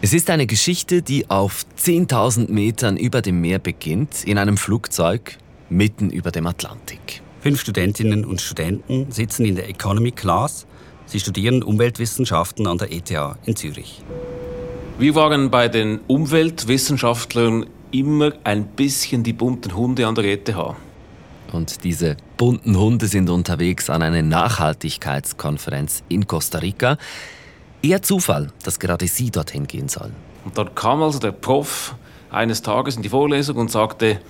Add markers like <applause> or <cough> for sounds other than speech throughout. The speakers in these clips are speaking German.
Es ist eine Geschichte, die auf 10.000 Metern über dem Meer beginnt, in einem Flugzeug mitten über dem Atlantik. Fünf Studentinnen und Studenten sitzen in der Economy Class. Sie studieren Umweltwissenschaften an der ETH in Zürich. Wir waren bei den Umweltwissenschaftlern immer ein bisschen die bunten Hunde an der ETH. Und diese bunten Hunde sind unterwegs an einer Nachhaltigkeitskonferenz in Costa Rica. Eher Zufall, dass gerade Sie dorthin gehen sollen. Und dann kam also der Prof eines Tages in die Vorlesung und sagte,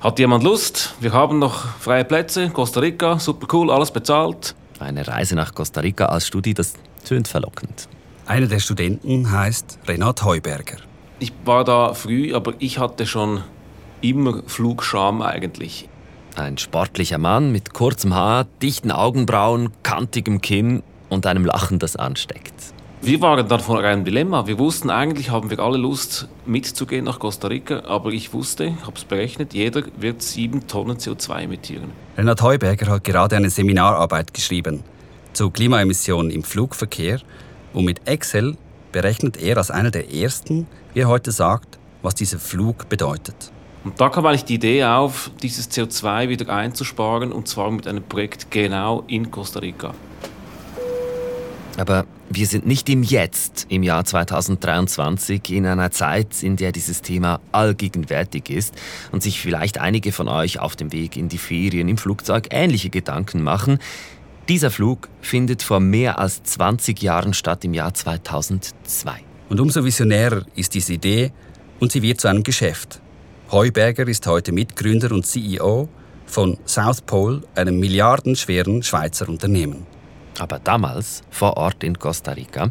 hat jemand Lust? Wir haben noch freie Plätze, Costa Rica, super cool, alles bezahlt. Eine Reise nach Costa Rica als Studie, das tönt verlockend. Einer der Studenten heißt Renat Heuberger. Ich war da früh, aber ich hatte schon immer Flugscham eigentlich. Ein sportlicher Mann mit kurzem Haar, dichten Augenbrauen, kantigem Kinn und einem Lachen, das ansteckt. Wir waren dann vor einem Dilemma. Wir wussten eigentlich, haben wir alle Lust mitzugehen nach Costa Rica, aber ich wusste, habe es berechnet, jeder wird sieben Tonnen CO2 emittieren. Renat Heuberger hat gerade eine Seminararbeit geschrieben zu Klimaemissionen im Flugverkehr und mit Excel berechnet er als einer der ersten, wie er heute sagt, was dieser Flug bedeutet. Und da kam eigentlich die Idee auf, dieses CO2 wieder einzusparen und zwar mit einem Projekt genau in Costa Rica. Aber wir sind nicht im Jetzt, im Jahr 2023, in einer Zeit, in der dieses Thema allgegenwärtig ist und sich vielleicht einige von euch auf dem Weg in die Ferien im Flugzeug ähnliche Gedanken machen. Dieser Flug findet vor mehr als 20 Jahren statt, im Jahr 2002. Und umso visionärer ist diese Idee und sie wird zu einem Geschäft. Heuberger ist heute Mitgründer und CEO von South Pole, einem milliardenschweren Schweizer Unternehmen. Aber damals, vor Ort in Costa Rica,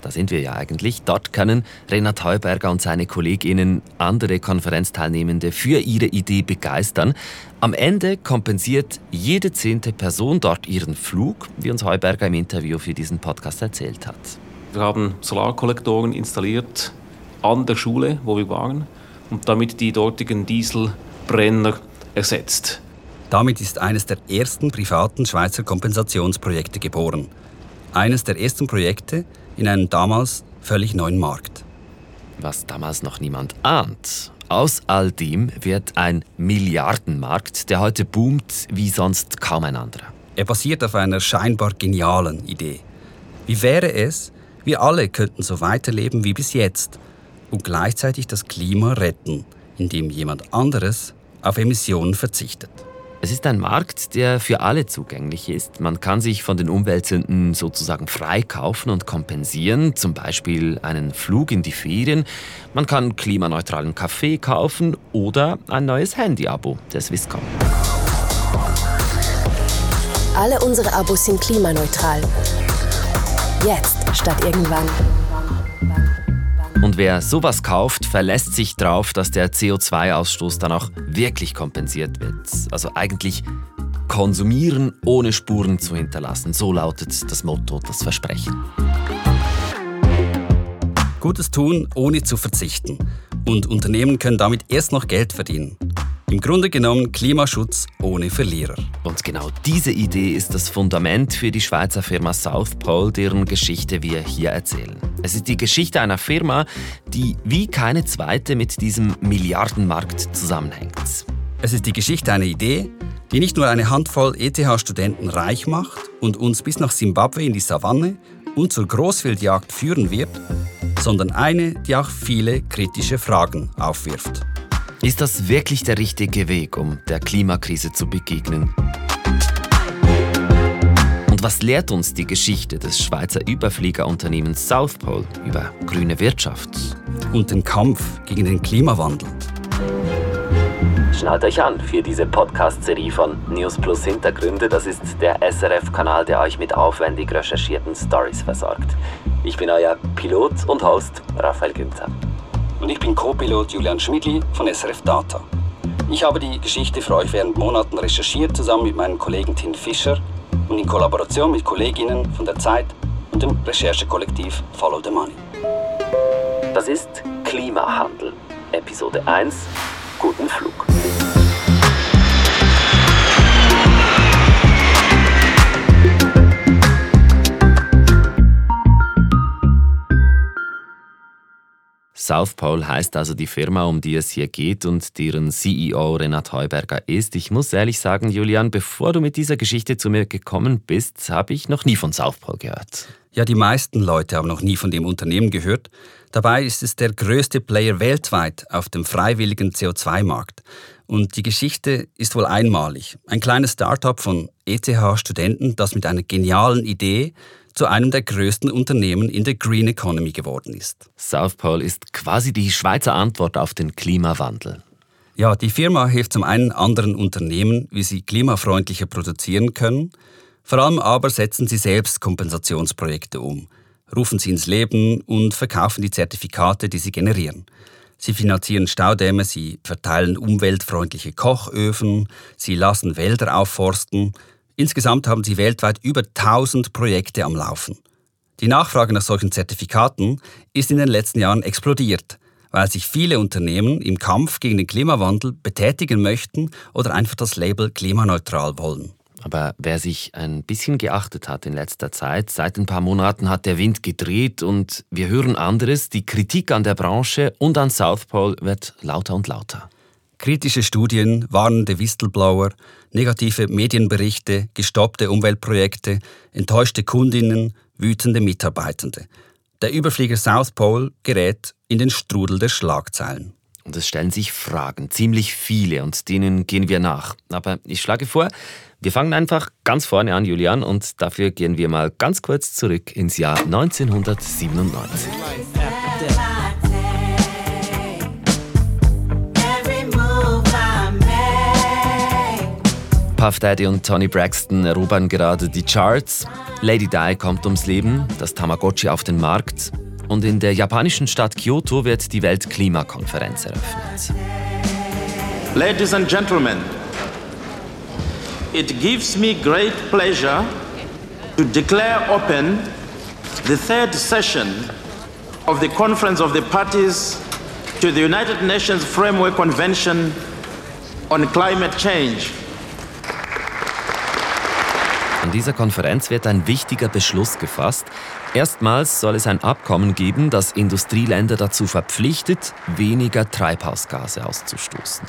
da sind wir ja eigentlich, dort können Renat Heuberger und seine Kolleginnen andere Konferenzteilnehmende für ihre Idee begeistern. Am Ende kompensiert jede zehnte Person dort ihren Flug, wie uns Heuberger im Interview für diesen Podcast erzählt hat. Wir haben Solarkollektoren installiert an der Schule, wo wir waren, und damit die dortigen Dieselbrenner ersetzt. Damit ist eines der ersten privaten Schweizer Kompensationsprojekte geboren. Eines der ersten Projekte in einem damals völlig neuen Markt. Was damals noch niemand ahnt. Aus all dem wird ein Milliardenmarkt, der heute boomt wie sonst kaum ein anderer. Er basiert auf einer scheinbar genialen Idee. Wie wäre es, wir alle könnten so weiterleben wie bis jetzt und gleichzeitig das Klima retten, indem jemand anderes auf Emissionen verzichtet. Es ist ein Markt, der für alle zugänglich ist. Man kann sich von den Umweltsünden sozusagen freikaufen und kompensieren, zum Beispiel einen Flug in die Ferien. Man kann klimaneutralen Kaffee kaufen oder ein neues Handy-Abo der Swisscom. Alle unsere Abos sind klimaneutral. Jetzt statt irgendwann. Und wer sowas kauft, verlässt sich darauf, dass der CO2-Ausstoß dann auch wirklich kompensiert wird. Also eigentlich konsumieren, ohne Spuren zu hinterlassen. So lautet das Motto, das Versprechen. Gutes tun, ohne zu verzichten. Und Unternehmen können damit erst noch Geld verdienen. Im Grunde genommen Klimaschutz ohne Verlierer. Und genau diese Idee ist das Fundament für die Schweizer Firma South Pole, deren Geschichte wir hier erzählen. Es ist die Geschichte einer Firma, die wie keine zweite mit diesem Milliardenmarkt zusammenhängt. Es ist die Geschichte einer Idee, die nicht nur eine Handvoll ETH-Studenten reich macht und uns bis nach Simbabwe in die Savanne und zur Großwildjagd führen wird, sondern eine, die auch viele kritische Fragen aufwirft. Ist das wirklich der richtige Weg, um der Klimakrise zu begegnen? Und was lehrt uns die Geschichte des Schweizer Überfliegerunternehmens South Pole über grüne Wirtschaft? Und den Kampf gegen den Klimawandel. Schnallt euch an für diese Podcast-Serie von News Plus Hintergründe. Das ist der SRF-Kanal, der euch mit aufwendig recherchierten Stories versorgt. Ich bin euer Pilot und Host Raphael Günther und ich bin Co-Pilot Julian Schmidli von SRF Data. Ich habe die Geschichte für euch während Monaten recherchiert, zusammen mit meinem Kollegen Tim Fischer und in Kollaboration mit Kolleginnen von der Zeit und dem Recherchekollektiv Follow the Money. Das ist Klimahandel, Episode 1. Guten Flug. South Pole heißt also die Firma, um die es hier geht und deren CEO Renat Heuberger ist. Ich muss ehrlich sagen, Julian, bevor du mit dieser Geschichte zu mir gekommen bist, habe ich noch nie von South Pole gehört. Ja, die meisten Leute haben noch nie von dem Unternehmen gehört. Dabei ist es der größte Player weltweit auf dem freiwilligen CO2-Markt. Und die Geschichte ist wohl einmalig. Ein kleines Start-up von ETH-Studenten, das mit einer genialen Idee zu einem der größten Unternehmen in der Green Economy geworden ist. South Pole ist quasi die Schweizer Antwort auf den Klimawandel. Ja, die Firma hilft zum einen anderen Unternehmen, wie sie klimafreundlicher produzieren können. Vor allem aber setzen sie selbst Kompensationsprojekte um, rufen sie ins Leben und verkaufen die Zertifikate, die sie generieren. Sie finanzieren Staudämme, sie verteilen umweltfreundliche Kochöfen, sie lassen Wälder aufforsten, Insgesamt haben sie weltweit über 1000 Projekte am Laufen. Die Nachfrage nach solchen Zertifikaten ist in den letzten Jahren explodiert, weil sich viele Unternehmen im Kampf gegen den Klimawandel betätigen möchten oder einfach das Label klimaneutral wollen. Aber wer sich ein bisschen geachtet hat in letzter Zeit, seit ein paar Monaten hat der Wind gedreht und wir hören anderes. Die Kritik an der Branche und an South Pole wird lauter und lauter. Kritische Studien, warnende Whistleblower, negative Medienberichte, gestoppte Umweltprojekte, enttäuschte Kundinnen, wütende Mitarbeitende. Der Überflieger South Pole gerät in den Strudel der Schlagzeilen. Und es stellen sich Fragen, ziemlich viele, und denen gehen wir nach. Aber ich schlage vor, wir fangen einfach ganz vorne an, Julian, und dafür gehen wir mal ganz kurz zurück ins Jahr 1997. Puff Daddy und Tony Braxton erobern gerade die Charts. Lady Di kommt ums Leben, das Tamagotchi auf den Markt. Und in der japanischen Stadt Kyoto wird die Weltklimakonferenz eröffnet. Ladies and Gentlemen, it gives me great pleasure to declare open the third session of the Conference of the Parties to the United Nations Framework Convention on Climate Change. An dieser Konferenz wird ein wichtiger Beschluss gefasst. Erstmals soll es ein Abkommen geben, das Industrieländer dazu verpflichtet, weniger Treibhausgase auszustoßen.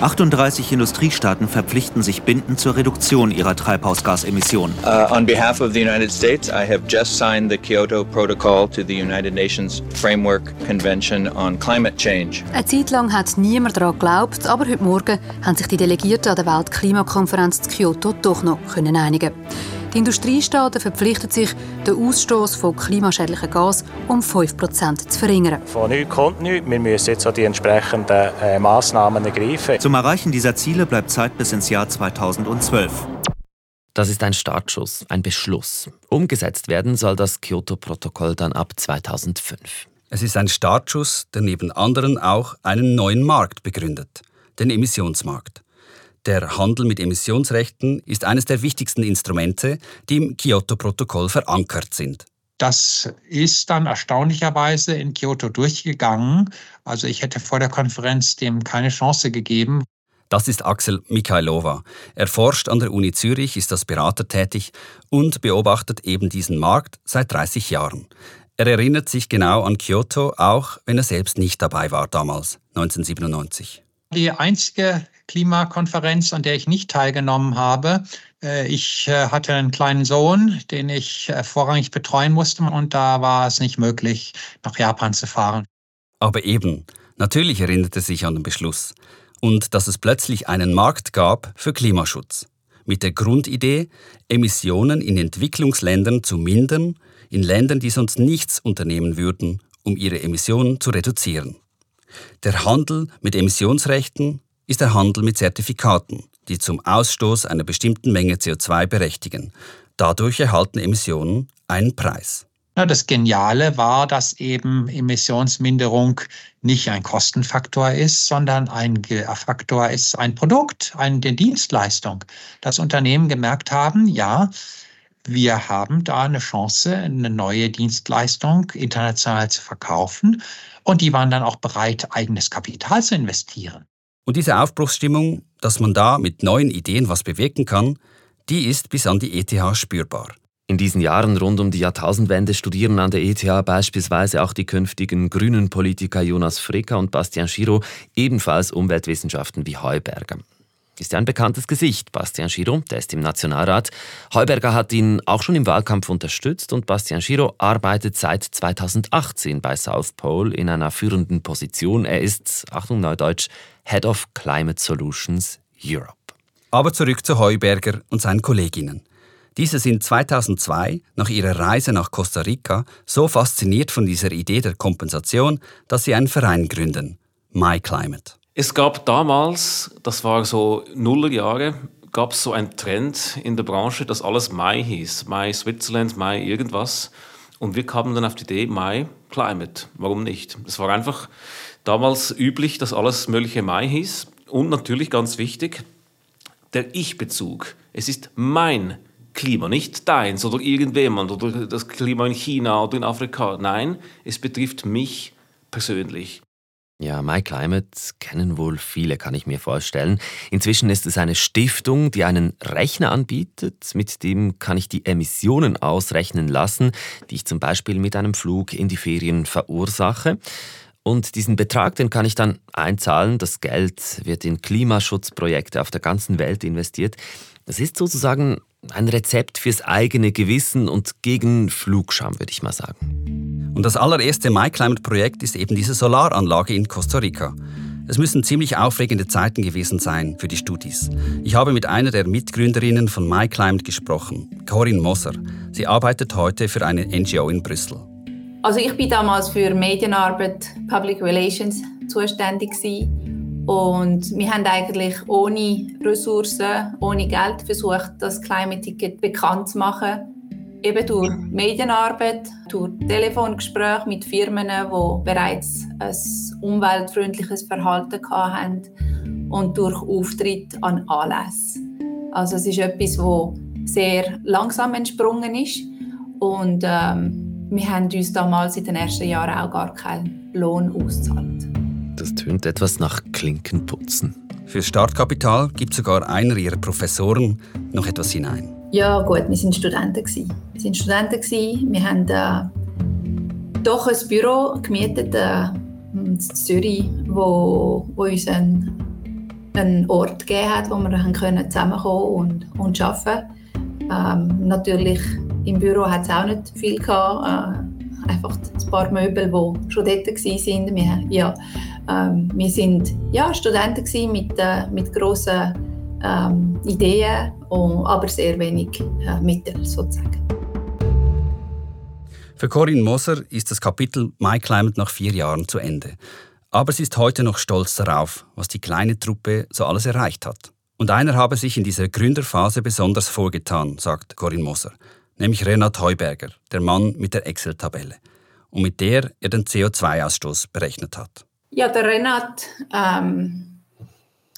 38 Industriestaaten verpflichten sich bindend zur Reduktion ihrer Treibhausgasemissionen. Uh, on behalf of the United States, I have just signed the Kyoto Protocol to the United Nations Framework Convention on Climate Change. Eine Zeit lang hat niemand daran geglaubt, aber heute Morgen haben sich die Delegierten an der Weltklimakonferenz zu Kyoto doch noch einigen die Industriestaaten verpflichten sich, den Ausstoß von klimaschädlichen Gas um 5% zu verringern. Von nichts kommt nichts. Wir müssen jetzt auch die entsprechenden äh, Massnahmen ergreifen. Zum Erreichen dieser Ziele bleibt Zeit bis ins Jahr 2012. Das ist ein Startschuss, ein Beschluss. Umgesetzt werden soll das Kyoto-Protokoll dann ab 2005. Es ist ein Startschuss, der neben anderen auch einen neuen Markt begründet, den Emissionsmarkt. Der Handel mit Emissionsrechten ist eines der wichtigsten Instrumente, die im Kyoto-Protokoll verankert sind. Das ist dann erstaunlicherweise in Kyoto durchgegangen. Also ich hätte vor der Konferenz dem keine Chance gegeben. Das ist Axel Mikhailova. Er forscht an der Uni Zürich, ist als Berater tätig und beobachtet eben diesen Markt seit 30 Jahren. Er erinnert sich genau an Kyoto, auch wenn er selbst nicht dabei war damals, 1997. Die einzige Klimakonferenz, an der ich nicht teilgenommen habe. Äh, ich äh, hatte einen kleinen Sohn, den ich äh, vorrangig betreuen musste und da war es nicht möglich, nach Japan zu fahren. Aber eben, natürlich erinnert er sich an den Beschluss und dass es plötzlich einen Markt gab für Klimaschutz. Mit der Grundidee, Emissionen in Entwicklungsländern zu mindern, in Ländern, die sonst nichts unternehmen würden, um ihre Emissionen zu reduzieren. Der Handel mit Emissionsrechten ist der Handel mit Zertifikaten, die zum Ausstoß einer bestimmten Menge CO2 berechtigen. Dadurch erhalten Emissionen einen Preis. Das Geniale war, dass eben Emissionsminderung nicht ein Kostenfaktor ist, sondern ein Faktor ist, ein Produkt, eine Dienstleistung. Das Unternehmen gemerkt haben, ja, wir haben da eine Chance, eine neue Dienstleistung international zu verkaufen. Und die waren dann auch bereit, eigenes Kapital zu investieren. Und diese Aufbruchsstimmung, dass man da mit neuen Ideen was bewirken kann, die ist bis an die ETH spürbar. In diesen Jahren rund um die Jahrtausendwende studieren an der ETH beispielsweise auch die künftigen grünen Politiker Jonas Frecker und Bastian Schiro ebenfalls Umweltwissenschaften wie Heuberger. Ist ja ein bekanntes Gesicht, Bastian Schiro, der ist im Nationalrat. Heuberger hat ihn auch schon im Wahlkampf unterstützt und Bastian Schiro arbeitet seit 2018 bei South Pole in einer führenden Position. Er ist, Achtung Neudeutsch, Head of Climate Solutions Europe. Aber zurück zu Heuberger und seinen Kolleginnen. Diese sind 2002 nach ihrer Reise nach Costa Rica so fasziniert von dieser Idee der Kompensation, dass sie einen Verein gründen, MyClimate. Es gab damals, das war so Nullerjahre, gab es so einen Trend in der Branche, dass alles My hieß. My Switzerland, My irgendwas. Und wir kamen dann auf die Idee, My Climate. Warum nicht? Es war einfach damals üblich, dass alles mögliche My hieß. Und natürlich ganz wichtig, der Ich-Bezug. Es ist mein Klima, nicht deins oder irgendjemand oder das Klima in China oder in Afrika. Nein, es betrifft mich persönlich. Ja, MyClimate kennen wohl viele, kann ich mir vorstellen. Inzwischen ist es eine Stiftung, die einen Rechner anbietet, mit dem kann ich die Emissionen ausrechnen lassen, die ich zum Beispiel mit einem Flug in die Ferien verursache. Und diesen Betrag, den kann ich dann einzahlen. Das Geld wird in Klimaschutzprojekte auf der ganzen Welt investiert. Das ist sozusagen ein Rezept fürs eigene Gewissen und gegen Flugscham, würde ich mal sagen. Und das allererste MyClimate-Projekt ist eben diese Solaranlage in Costa Rica. Es müssen ziemlich aufregende Zeiten gewesen sein für die Studis. Ich habe mit einer der Mitgründerinnen von MyClimate gesprochen, Corinne Moser. Sie arbeitet heute für eine NGO in Brüssel. Also ich bin damals für Medienarbeit, Public Relations zuständig gewesen. Und wir haben eigentlich ohne Ressourcen, ohne Geld versucht, das Climate Ticket bekannt zu machen. Eben durch Medienarbeit, durch Telefongespräche mit Firmen, die bereits ein umweltfreundliches Verhalten hatten und durch Auftritt an Anlässen. Also es ist etwas, das sehr langsam entsprungen ist und ähm, wir haben uns damals in den ersten Jahren auch gar keinen Lohn ausgezahlt. Das tönt etwas nach Klinkenputzen. Für Startkapital gibt sogar einer ihrer Professoren noch etwas hinein. Ja gut, wir sind Studenten Wir sind Studenten Wir haben äh, doch ein Büro gemietet äh, in Zürich, wo, wo uns ein, einen Ort gegeben hat, wo wir dann können zusammenkommen und, und arbeiten. Ähm, natürlich im Büro hat es auch nicht viel gehabt. Äh, einfach ein paar Möbel, die schon dort waren. Wir, ja, ähm, wir sind ja, Studenten mit, äh, mit grossen ähm, Ideen, aber sehr wenig äh, Mittel sozusagen. Für Corinne Moser ist das Kapitel My Climate nach vier Jahren zu Ende. Aber sie ist heute noch stolz darauf, was die kleine Truppe so alles erreicht hat. Und einer habe sich in dieser Gründerphase besonders vorgetan, sagt Corinne Moser, nämlich Renat Heuberger, der Mann mit der Excel-Tabelle, und mit der er den CO2-Ausstoß berechnet hat. Ja, der Renat ähm,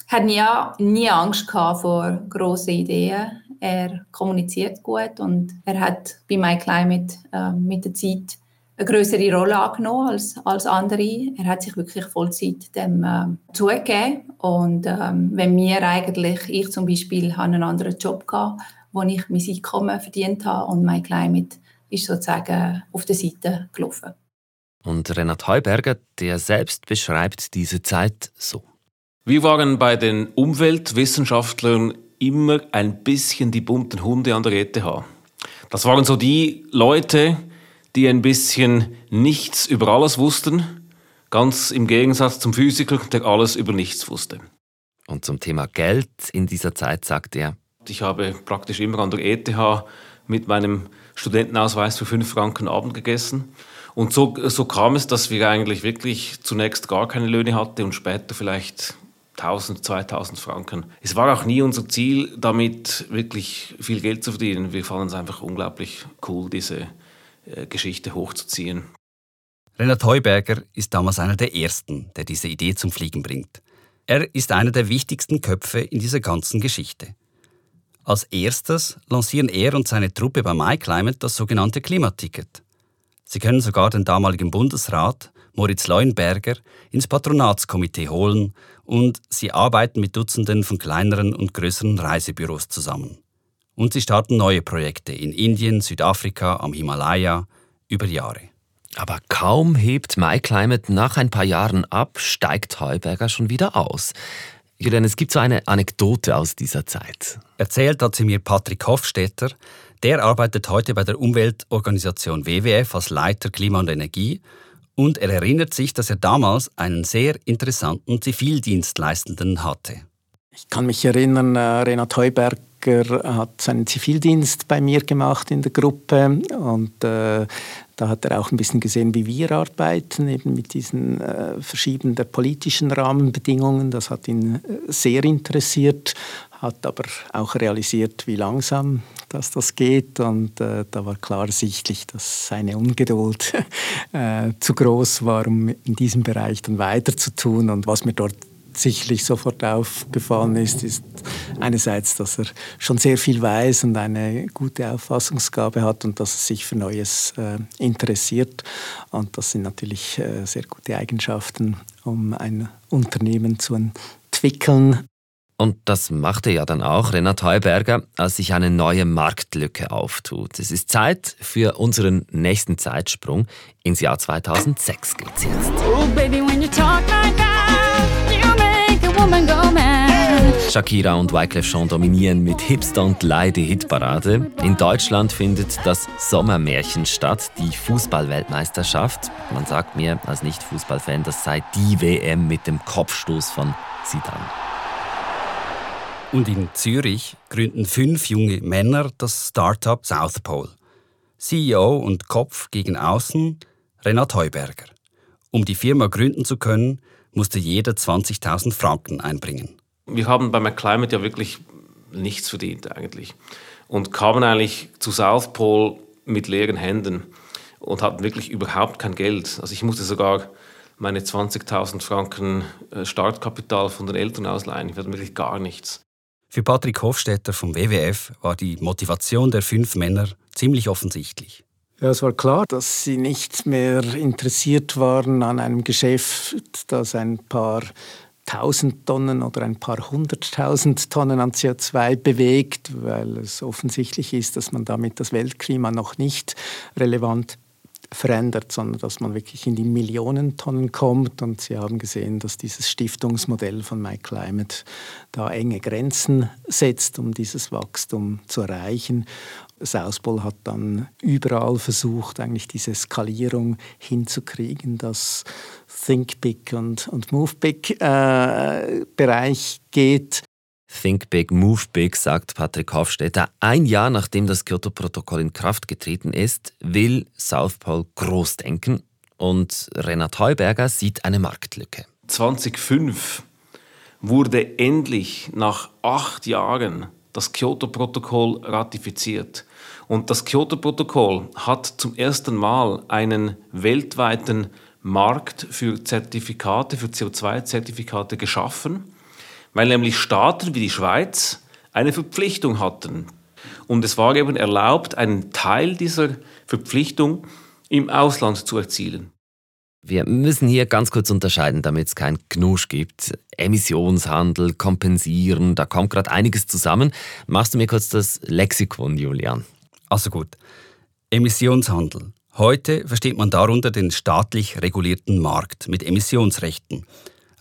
hat nie, nie Angst gehabt vor grossen Ideen. Er kommuniziert gut und er hat bei MyClimate äh, mit der Zeit eine größere Rolle angenommen als, als andere. Er hat sich wirklich Vollzeit dem äh, zugegeben. Und ähm, wenn wir eigentlich, ich zum Beispiel, habe einen anderen Job gehabt, wo ich mein Einkommen verdient habe und MyClimate ist sozusagen auf der Seite gelaufen. Und Renat Heuberger, der selbst beschreibt diese Zeit so. Wir waren bei den Umweltwissenschaftlern immer ein bisschen die bunten Hunde an der ETH. Das waren so die Leute, die ein bisschen nichts über alles wussten, ganz im Gegensatz zum Physiker, der alles über nichts wusste. Und zum Thema Geld in dieser Zeit sagt er, ich habe praktisch immer an der ETH mit meinem Studentenausweis für fünf Franken Abend gegessen. Und so, so kam es, dass wir eigentlich wirklich zunächst gar keine Löhne hatten und später vielleicht 1000, 2000 Franken. Es war auch nie unser Ziel, damit wirklich viel Geld zu verdienen. Wir fanden es einfach unglaublich cool, diese äh, Geschichte hochzuziehen. Renat Heuberger ist damals einer der Ersten, der diese Idee zum Fliegen bringt. Er ist einer der wichtigsten Köpfe in dieser ganzen Geschichte. Als erstes lancieren er und seine Truppe bei MyClimate das sogenannte Klimaticket. Sie können sogar den damaligen Bundesrat Moritz Leuenberger, ins Patronatskomitee holen und sie arbeiten mit Dutzenden von kleineren und größeren Reisebüros zusammen. Und sie starten neue Projekte in Indien, Südafrika, am Himalaya über Jahre. Aber kaum hebt MyClimate nach ein paar Jahren ab, steigt Heuberger schon wieder aus. Julian, es gibt so eine Anekdote aus dieser Zeit. Erzählt hat sie mir Patrick Hofstetter. Der arbeitet heute bei der Umweltorganisation WWF als Leiter Klima und Energie und er erinnert sich, dass er damals einen sehr interessanten Zivildienstleistenden hatte. Ich kann mich erinnern, äh, Renat Heuberger hat seinen Zivildienst bei mir gemacht in der Gruppe und äh, da hat er auch ein bisschen gesehen, wie wir arbeiten, eben mit diesen äh, verschiedenen politischen Rahmenbedingungen. Das hat ihn äh, sehr interessiert, hat aber auch realisiert, wie langsam dass das geht. Und äh, da war klar sichtlich, dass seine Ungeduld <laughs> äh, zu groß war, um in diesem Bereich dann weiter zu tun. Und was mir dort sicherlich sofort aufgefallen ist, ist einerseits, dass er schon sehr viel weiß und eine gute Auffassungsgabe hat und dass er sich für Neues äh, interessiert. Und das sind natürlich äh, sehr gute Eigenschaften, um ein Unternehmen zu entwickeln. Und das machte ja dann auch Renat Heuberger, als sich eine neue Marktlücke auftut. Es ist Zeit für unseren nächsten Zeitsprung. Ins Jahr 2006 geht's jetzt. Oh, baby, when you talk Shakira und Wyclef Jean dominieren mit Hipster und Lei die Hitparade. In Deutschland findet das Sommermärchen statt, die Fußballweltmeisterschaft. Man sagt mir als Nicht-Fußballfan, das sei die WM mit dem Kopfstoß von Zidane. Und in Zürich gründen fünf junge Männer das Startup South Pole. CEO und Kopf gegen Außen Renat Heuberger. Um die Firma gründen zu können, musste jeder 20.000 Franken einbringen. Wir haben bei McClimate ja wirklich nichts verdient eigentlich und kamen eigentlich zu South Pole mit leeren Händen und hatten wirklich überhaupt kein Geld. Also ich musste sogar meine 20.000 Franken äh, Startkapital von den Eltern ausleihen. Ich hatte wirklich gar nichts. Für Patrick Hofstetter vom WWF war die Motivation der fünf Männer ziemlich offensichtlich. Ja, es war klar, dass sie nicht mehr interessiert waren an einem Geschäft, das ein paar tausend Tonnen oder ein paar hunderttausend Tonnen an CO2 bewegt, weil es offensichtlich ist, dass man damit das Weltklima noch nicht relevant verändert, sondern dass man wirklich in die Millionen Tonnen kommt. Und Sie haben gesehen, dass dieses Stiftungsmodell von MyClimate da enge Grenzen setzt, um dieses Wachstum zu erreichen. Southpol hat dann überall versucht, eigentlich diese Skalierung hinzukriegen, dass Think Big und, und Move Big äh, Bereich geht. Think Big, Move Big, sagt Patrick Hofstetter. Ein Jahr nachdem das Kyoto-Protokoll in Kraft getreten ist, will South Pole groß denken und Renat Heuberger sieht eine Marktlücke. 2005 wurde endlich nach acht Jahren das Kyoto-Protokoll ratifiziert. Und das Kyoto-Protokoll hat zum ersten Mal einen weltweiten Markt für Zertifikate, für CO2-Zertifikate geschaffen weil nämlich Staaten wie die Schweiz eine Verpflichtung hatten. Und es war eben erlaubt, einen Teil dieser Verpflichtung im Ausland zu erzielen. Wir müssen hier ganz kurz unterscheiden, damit es kein Knusch gibt. Emissionshandel, kompensieren, da kommt gerade einiges zusammen. Machst du mir kurz das Lexikon, Julian? Also gut. Emissionshandel. Heute versteht man darunter den staatlich regulierten Markt mit Emissionsrechten.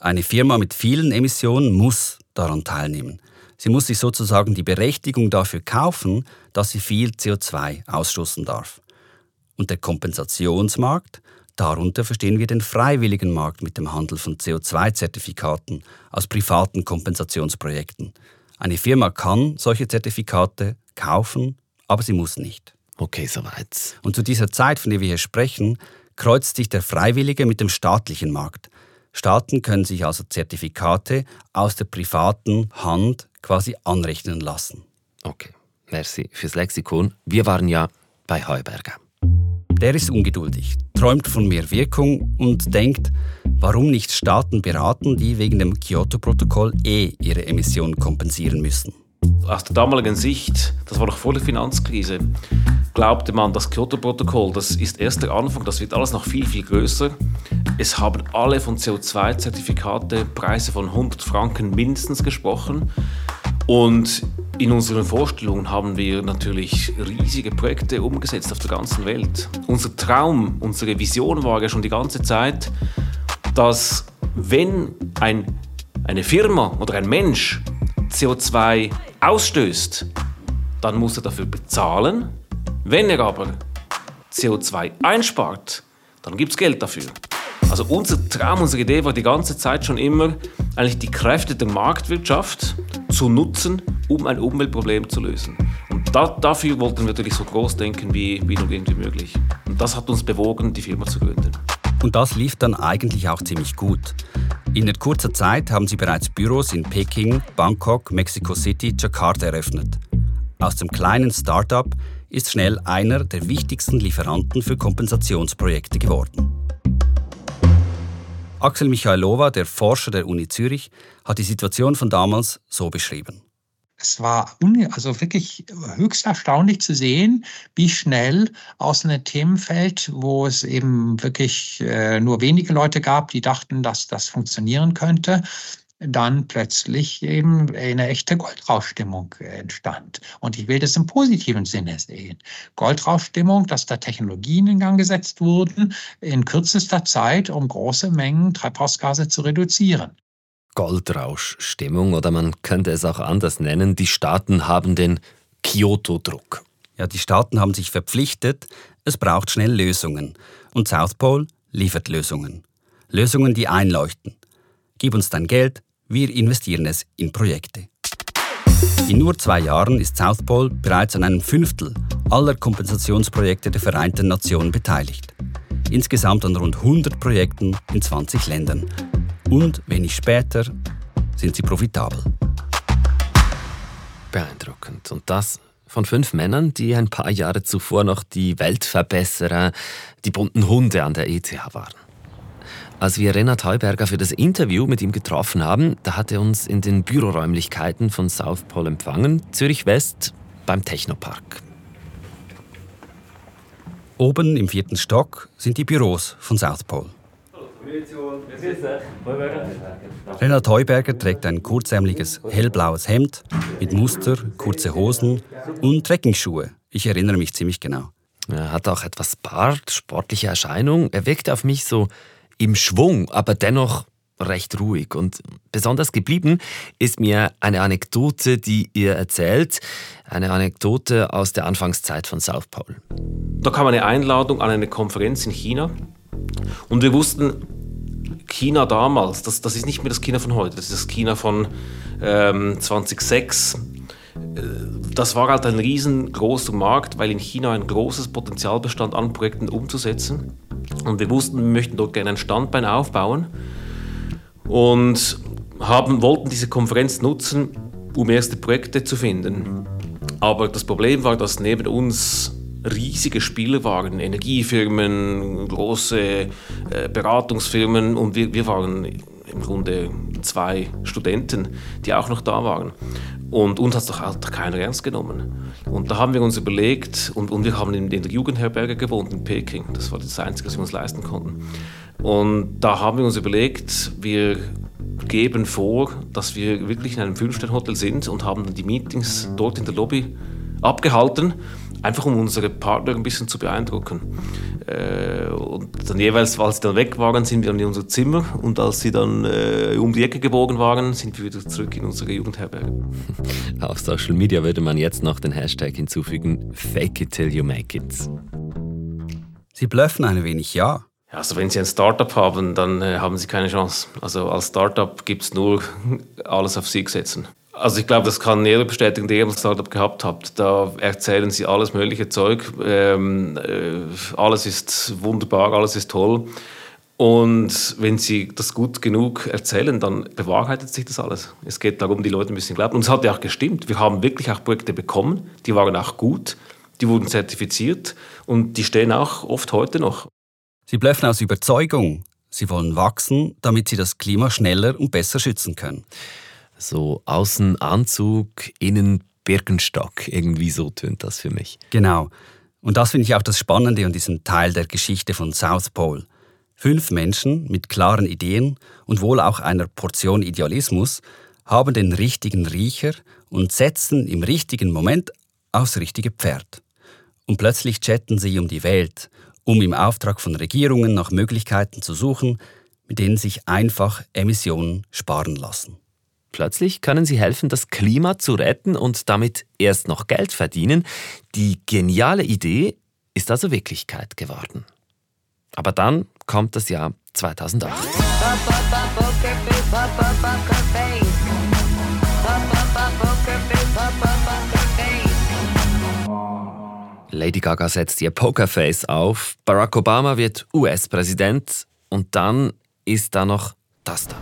Eine Firma mit vielen Emissionen muss daran teilnehmen. Sie muss sich sozusagen die Berechtigung dafür kaufen, dass sie viel CO2 ausstoßen darf. Und der Kompensationsmarkt, darunter verstehen wir den freiwilligen Markt mit dem Handel von CO2-Zertifikaten aus privaten Kompensationsprojekten. Eine Firma kann solche Zertifikate kaufen, aber sie muss nicht. Okay, soweit. Und zu dieser Zeit, von der wir hier sprechen, kreuzt sich der freiwillige mit dem staatlichen Markt. Staaten können sich also Zertifikate aus der privaten Hand quasi anrechnen lassen. Okay, merci fürs Lexikon. Wir waren ja bei Heuberger. Der ist ungeduldig, träumt von mehr Wirkung und denkt, warum nicht Staaten beraten, die wegen dem Kyoto-Protokoll eh ihre Emissionen kompensieren müssen. Aus der damaligen Sicht, das war noch vor der Finanzkrise, glaubte man, das Kyoto-Protokoll, das ist erst der Anfang, das wird alles noch viel, viel größer. Es haben alle von CO2-Zertifikate Preise von 100 Franken mindestens gesprochen. Und in unseren Vorstellungen haben wir natürlich riesige Projekte umgesetzt auf der ganzen Welt. Unser Traum, unsere Vision war ja schon die ganze Zeit, dass wenn ein, eine Firma oder ein Mensch CO2 ausstößt, dann muss er dafür bezahlen. Wenn er aber CO2 einspart, dann gibt es Geld dafür. Also unser Traum, unsere Idee war die ganze Zeit schon immer, eigentlich die Kräfte der Marktwirtschaft zu nutzen, um ein Umweltproblem zu lösen. Und da, dafür wollten wir natürlich so groß denken, wie, wie nur irgendwie möglich. Und das hat uns bewogen, die Firma zu gründen. Und das lief dann eigentlich auch ziemlich gut. In kurzer Zeit haben sie bereits Büros in Peking, Bangkok, Mexico City, Jakarta eröffnet. Aus dem kleinen Start-up ist schnell einer der wichtigsten Lieferanten für Kompensationsprojekte geworden. Axel Michailova, der Forscher der Uni Zürich, hat die Situation von damals so beschrieben. Es war also wirklich höchst erstaunlich zu sehen, wie schnell aus einem Themenfeld, wo es eben wirklich äh, nur wenige Leute gab, die dachten, dass das funktionieren könnte, dann plötzlich eben eine echte Goldrauschstimmung entstand. Und ich will das im positiven Sinne sehen. Goldrauschstimmung, dass da Technologien in Gang gesetzt wurden, in kürzester Zeit, um große Mengen Treibhausgase zu reduzieren. Goldrauschstimmung oder man könnte es auch anders nennen. Die Staaten haben den Kyoto-Druck. Ja, die Staaten haben sich verpflichtet, es braucht schnell Lösungen. Und South Pole liefert Lösungen. Lösungen, die einleuchten. Gib uns dein Geld, wir investieren es in Projekte. In nur zwei Jahren ist South Pole bereits an einem Fünftel aller Kompensationsprojekte der Vereinten Nationen beteiligt. Insgesamt an rund 100 Projekten in 20 Ländern. Und wenig später sind sie profitabel. Beeindruckend. Und das von fünf Männern, die ein paar Jahre zuvor noch die Weltverbesserer, die bunten Hunde an der ETH waren. Als wir Renat Heuberger für das Interview mit ihm getroffen haben, da hat er uns in den Büroräumlichkeiten von South Pole empfangen, Zürich West beim Technopark. Oben im vierten Stock sind die Büros von South Pole. Renat Heuberger trägt ein kurzärmeliges hellblaues Hemd mit Muster, kurze Hosen und Trekkingschuhe. Ich erinnere mich ziemlich genau. Er hat auch etwas Bart, sportliche Erscheinung. Er wirkt auf mich so im Schwung, aber dennoch recht ruhig. Und besonders geblieben ist mir eine Anekdote, die ihr erzählt. Eine Anekdote aus der Anfangszeit von South Pole. Da kam eine Einladung an eine Konferenz in China. Und wir wussten, China damals, das, das ist nicht mehr das China von heute, das ist das China von ähm, 2006. Äh, das war halt ein riesengroßer Markt, weil in China ein großes Potenzial bestand, an Projekten umzusetzen. Und wir wussten, wir möchten dort gerne ein Standbein aufbauen und haben, wollten diese Konferenz nutzen, um erste Projekte zu finden. Aber das Problem war, dass neben uns riesige Spieler waren, Energiefirmen, große äh, Beratungsfirmen und wir, wir waren im Grunde zwei Studenten, die auch noch da waren. Und uns hat es doch keiner ernst genommen. Und da haben wir uns überlegt, und, und wir haben in, in der Jugendherberge gewohnt in Peking. Das war das Einzige, was wir uns leisten konnten. Und da haben wir uns überlegt, wir geben vor, dass wir wirklich in einem Fünf-Sterne-Hotel sind und haben die Meetings dort in der Lobby abgehalten einfach um unsere Partner ein bisschen zu beeindrucken. Äh, und dann jeweils, als sie dann weg waren, sind wir in unser Zimmer und als sie dann äh, um die Ecke gebogen waren, sind wir wieder zurück in unsere Jugendherberge. <laughs> Auf Social Media würde man jetzt noch den Hashtag hinzufügen, Fake it till you make it. Sie blöffen ein wenig, ja. Also wenn Sie ein Startup haben, dann äh, haben Sie keine Chance. Also als Startup gibt es nur <laughs> alles auf Sieg setzen. Also ich glaube, das kann jeder bestätigen, der ein Startup gehabt hat. Da erzählen sie alles mögliche Zeug. Ähm, äh, alles ist wunderbar, alles ist toll. Und wenn sie das gut genug erzählen, dann bewahrheitet sich das alles. Es geht darum, die Leute ein bisschen glauben. Und es hat ja auch gestimmt. Wir haben wirklich auch Projekte bekommen, die waren auch gut, die wurden zertifiziert und die stehen auch oft heute noch. Sie blöffen aus Überzeugung. Sie wollen wachsen, damit sie das Klima schneller und besser schützen können. So außen Anzug, innen Birkenstock. Irgendwie so tönt das für mich. Genau. Und das finde ich auch das Spannende an diesem Teil der Geschichte von South Pole. Fünf Menschen mit klaren Ideen und wohl auch einer Portion Idealismus haben den richtigen Riecher und setzen im richtigen Moment aufs richtige Pferd. Und plötzlich chatten sie um die Welt, um im Auftrag von Regierungen nach Möglichkeiten zu suchen, mit denen sich einfach Emissionen sparen lassen. Plötzlich können sie helfen, das Klima zu retten und damit erst noch Geld verdienen. Die geniale Idee ist also Wirklichkeit geworden. Aber dann kommt das Jahr 2008. Lady Gaga setzt ihr Pokerface auf, Barack Obama wird US-Präsident und dann ist da noch das da.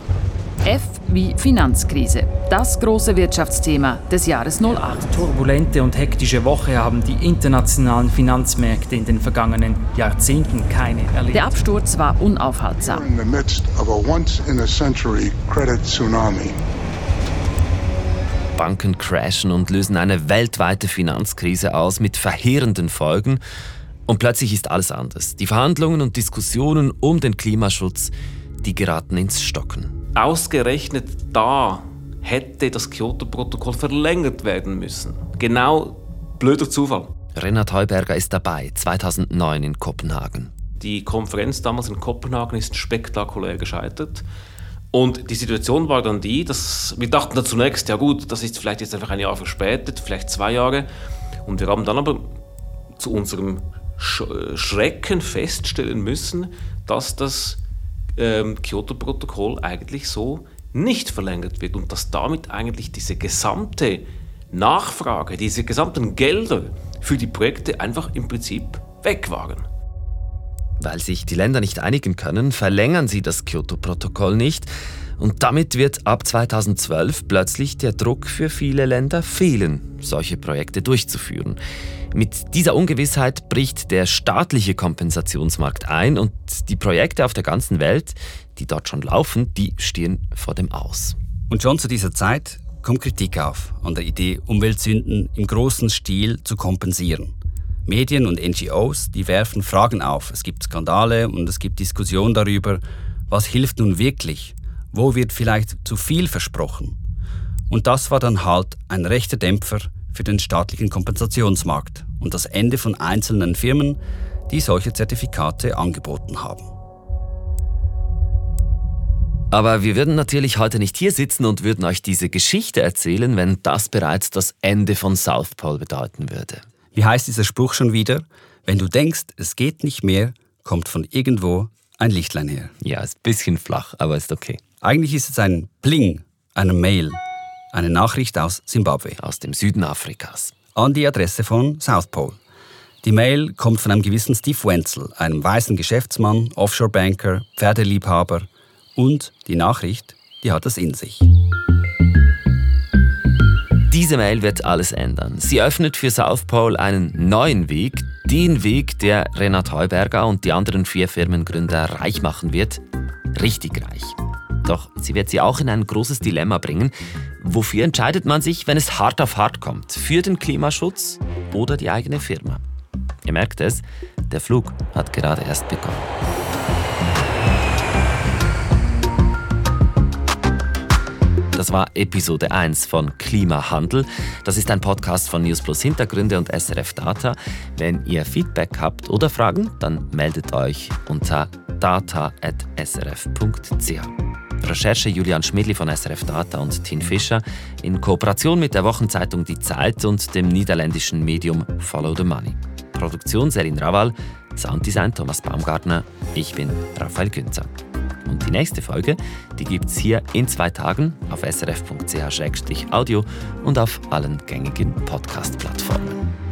F wie Finanzkrise. Das große Wirtschaftsthema des Jahres 08. Turbulente und hektische Woche haben die internationalen Finanzmärkte in den vergangenen Jahrzehnten keine erlebt. Der Absturz war unaufhaltsam. in the midst of a once in a century credit tsunami. Banken crashen und lösen eine weltweite Finanzkrise aus mit verheerenden Folgen. Und plötzlich ist alles anders. Die Verhandlungen und Diskussionen um den Klimaschutz, die geraten ins Stocken. Ausgerechnet da hätte das Kyoto-Protokoll verlängert werden müssen. Genau blöder Zufall. Renat Heuberger ist dabei, 2009 in Kopenhagen. Die Konferenz damals in Kopenhagen ist spektakulär gescheitert. Und die Situation war dann die, dass wir dachten da zunächst, ja gut, das ist vielleicht jetzt einfach ein Jahr verspätet, vielleicht zwei Jahre. Und wir haben dann aber zu unserem Sch Schrecken feststellen müssen, dass das ähm, Kyoto-Protokoll eigentlich so nicht verlängert wird und dass damit eigentlich diese gesamte Nachfrage, diese gesamten Gelder für die Projekte einfach im Prinzip weg waren. Weil sich die Länder nicht einigen können, verlängern sie das Kyoto-Protokoll nicht und damit wird ab 2012 plötzlich der Druck für viele Länder fehlen, solche Projekte durchzuführen. Mit dieser Ungewissheit bricht der staatliche Kompensationsmarkt ein und die Projekte auf der ganzen Welt, die dort schon laufen, die stehen vor dem Aus. Und schon zu dieser Zeit kommt Kritik auf an der Idee, Umweltsünden im großen Stil zu kompensieren. Medien und NGOs, die werfen Fragen auf. Es gibt Skandale und es gibt Diskussionen darüber, was hilft nun wirklich, wo wird vielleicht zu viel versprochen. Und das war dann halt ein rechter Dämpfer für den staatlichen Kompensationsmarkt und das Ende von einzelnen Firmen, die solche Zertifikate angeboten haben. Aber wir würden natürlich heute nicht hier sitzen und würden euch diese Geschichte erzählen, wenn das bereits das Ende von South Pole bedeuten würde. Wie heißt dieser Spruch schon wieder? Wenn du denkst, es geht nicht mehr, kommt von irgendwo ein Lichtlein her. Ja, ist ein bisschen flach, aber ist okay. Eigentlich ist es ein Bling, eine Mail, eine Nachricht aus Simbabwe. Aus dem Süden Afrikas. An die Adresse von South Pole. Die Mail kommt von einem gewissen Steve Wenzel, einem weißen Geschäftsmann, Offshore-Banker, Pferdeliebhaber. Und die Nachricht, die hat es in sich. Diese Mail wird alles ändern. Sie öffnet für South Pole einen neuen Weg, den Weg, der Renat Heuberger und die anderen vier Firmengründer reich machen wird. Richtig reich. Doch sie wird sie auch in ein großes Dilemma bringen. Wofür entscheidet man sich, wenn es hart auf hart kommt? Für den Klimaschutz oder die eigene Firma? Ihr merkt es, der Flug hat gerade erst begonnen. Das war Episode 1 von Klimahandel. Das ist ein Podcast von News Plus Hintergründe und SRF Data. Wenn ihr Feedback habt oder Fragen, dann meldet euch unter data.srf.ch. Recherche Julian Schmidli von SRF Data und Tin Fischer in Kooperation mit der Wochenzeitung Die Zeit und dem niederländischen Medium Follow the Money. Produktion Serin Raval, Sounddesign Thomas Baumgartner. Ich bin Raphael Günzer. Und die nächste Folge, die gibt's hier in zwei Tagen auf srf.ch-audio und auf allen gängigen Podcast-Plattformen.